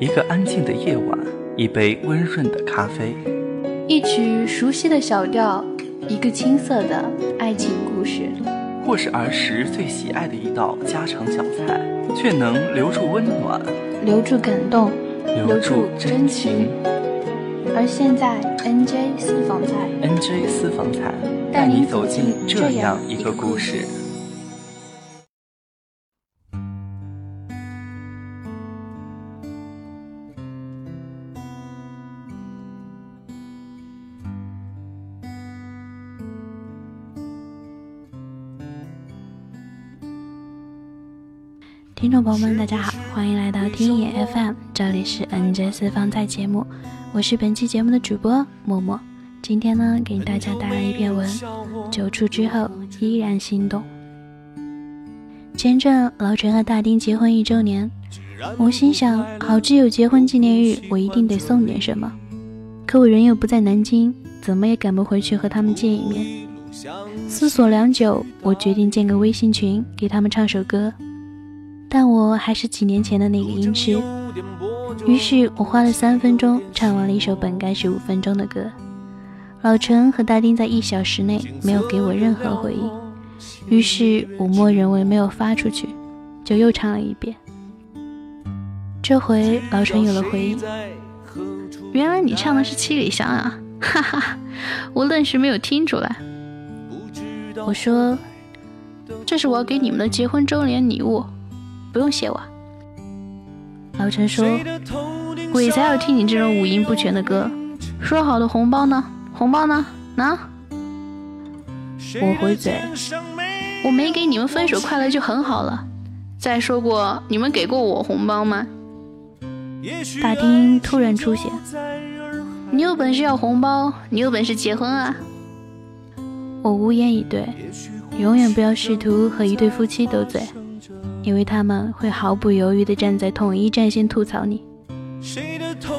一个安静的夜晚，一杯温润的咖啡，一曲熟悉的小调，一个青涩的爱情故事，或是儿时最喜爱的一道家常小菜，却能留住温暖，留住感动，留住真情。而现在，NJ 私房菜，NJ 私房菜，带你走进这样一个故事。听众朋友们，大家好，欢迎来到听野 FM，这里是 NJ 私房菜节目，我是本期节目的主播默默。今天呢，给大家带来一篇文，久处之后依然心动。前阵老陈和大丁结婚一周年，我心想，好基友结婚纪念日，我一定得送点什么。可我人又不在南京，怎么也赶不回去和他们见一面。思索良久，我决定建个微信群，给他们唱首歌。但我还是几年前的那个音痴，于是我花了三分钟唱完了一首本该是五分钟的歌。老陈和大丁在一小时内没有给我任何回应，于是我默认为没有发出去，就又唱了一遍。这回老陈有了回应，原来你唱的是《七里香》啊，哈哈，我愣是没有听出来。我说，这是我要给你们的结婚周年礼物。不用谢我。老陈说：“鬼才要听你这种五音不全的歌。”说好的红包呢？红包呢？拿！我回嘴：“我没给你们分手快乐就很好了。再说过，你们给过我红包吗？”大厅突然出现：“你有本事要红包，你有本事结婚啊！”我无言以对。永远不要试图和一对夫妻斗嘴。因为他们会毫不犹豫地站在统一战线吐槽你。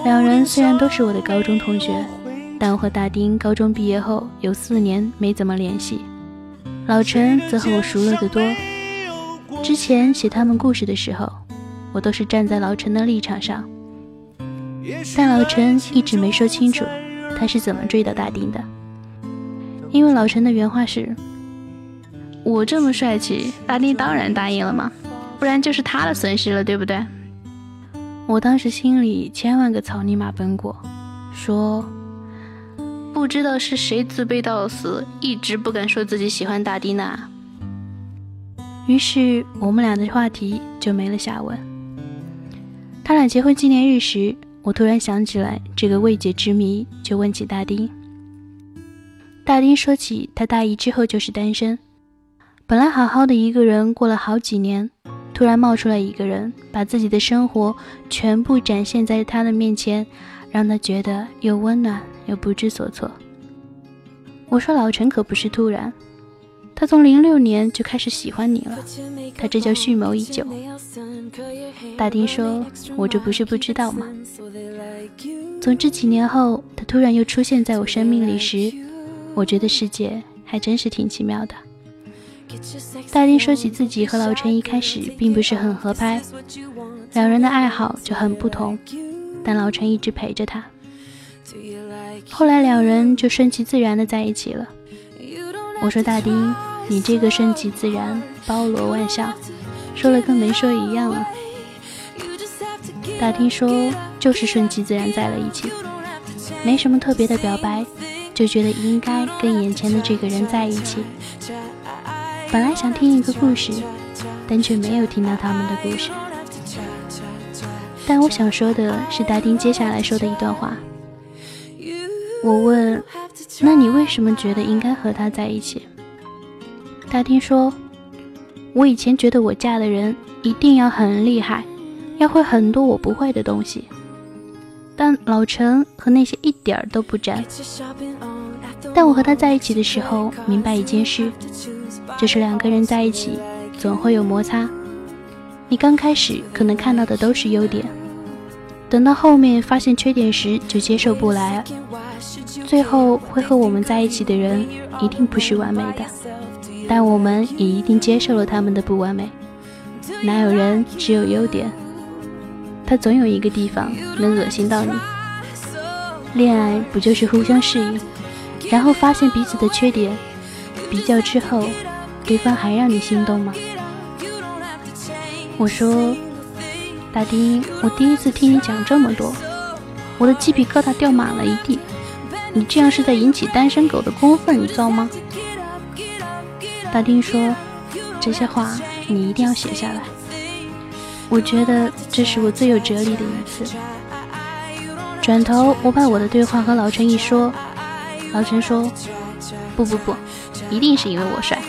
两人虽然都是我的高中同学，但我和大丁高中毕业后有四年没怎么联系。老陈则和我熟络得多。之前写他们故事的时候，我都是站在老陈的立场上。但老陈一直没说清楚他是怎么追到大丁的。因为老陈的原话是：“我这么帅气，大丁当然答应了嘛。”不然就是他的损失了，对不对？我当时心里千万个草泥马奔过，说不知道是谁自卑到死，一直不敢说自己喜欢大丁呢。于是我们俩的话题就没了下文。他俩结婚纪念日时，我突然想起来这个未解之谜，就问起大丁。大丁说起他大一之后就是单身，本来好好的一个人，过了好几年。突然冒出来一个人，把自己的生活全部展现在他的面前，让他觉得又温暖又不知所措。我说老陈可不是突然，他从零六年就开始喜欢你了，他这叫蓄谋已久。大丁说：“我这不是不知道吗？”总之几年后，他突然又出现在我生命里时，我觉得世界还真是挺奇妙的。大丁说起自己和老陈一开始并不是很合拍，两人的爱好就很不同，但老陈一直陪着他。后来两人就顺其自然的在一起了。我说大丁，你这个顺其自然，包罗万象，说了跟没说一样啊。大丁说就是顺其自然在了一起，没什么特别的表白，就觉得应该跟眼前的这个人在一起。本来想听一个故事，但却没有听到他们的故事。但我想说的是大丁接下来说的一段话。我问：“那你为什么觉得应该和他在一起？”大丁说：“我以前觉得我嫁的人一定要很厉害，要会很多我不会的东西。但老陈和那些一点儿都不沾。但我和他在一起的时候，明白一件事。”就是两个人在一起，总会有摩擦。你刚开始可能看到的都是优点，等到后面发现缺点时，就接受不来。最后会和我们在一起的人，一定不是完美的，但我们也一定接受了他们的不完美。哪有人只有优点？他总有一个地方能恶心到你。恋爱不就是互相适应，然后发现彼此的缺点，比较之后，对方还让你心动吗？我说，大丁，我第一次听你讲这么多，我的鸡皮疙瘩掉满了一地。你这样是在引起单身狗的公愤，你知道吗？大丁说，这些话你一定要写下来。我觉得这是我最有哲理的一次。转头，我把我的对话和老陈一说，老陈说：“不不不，一定是因为我帅。”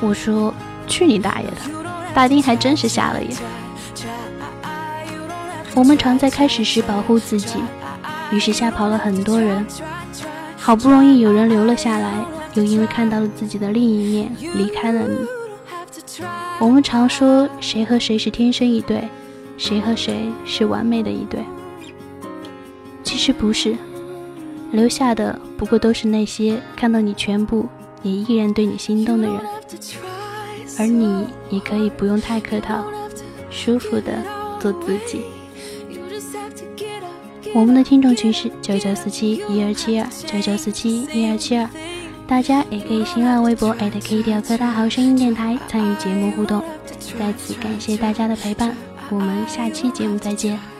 我说：“去你大爷的！”大丁还真是瞎了眼。我们常在开始时保护自己，于是吓跑了很多人。好不容易有人留了下来，又因为看到了自己的另一面离开了你。我们常说谁和谁是天生一对，谁和谁是完美的一对。其实不是，留下的不过都是那些看到你全部也依然对你心动的人，而你也可以不用太客套，舒服的做自己。我们的听众群是九九四七一二七二九九四七一二七二，大家也可以新浪微博 @K 调科大好声音电台参与节目互动。再次感谢大家的陪伴，我们下期节目再见。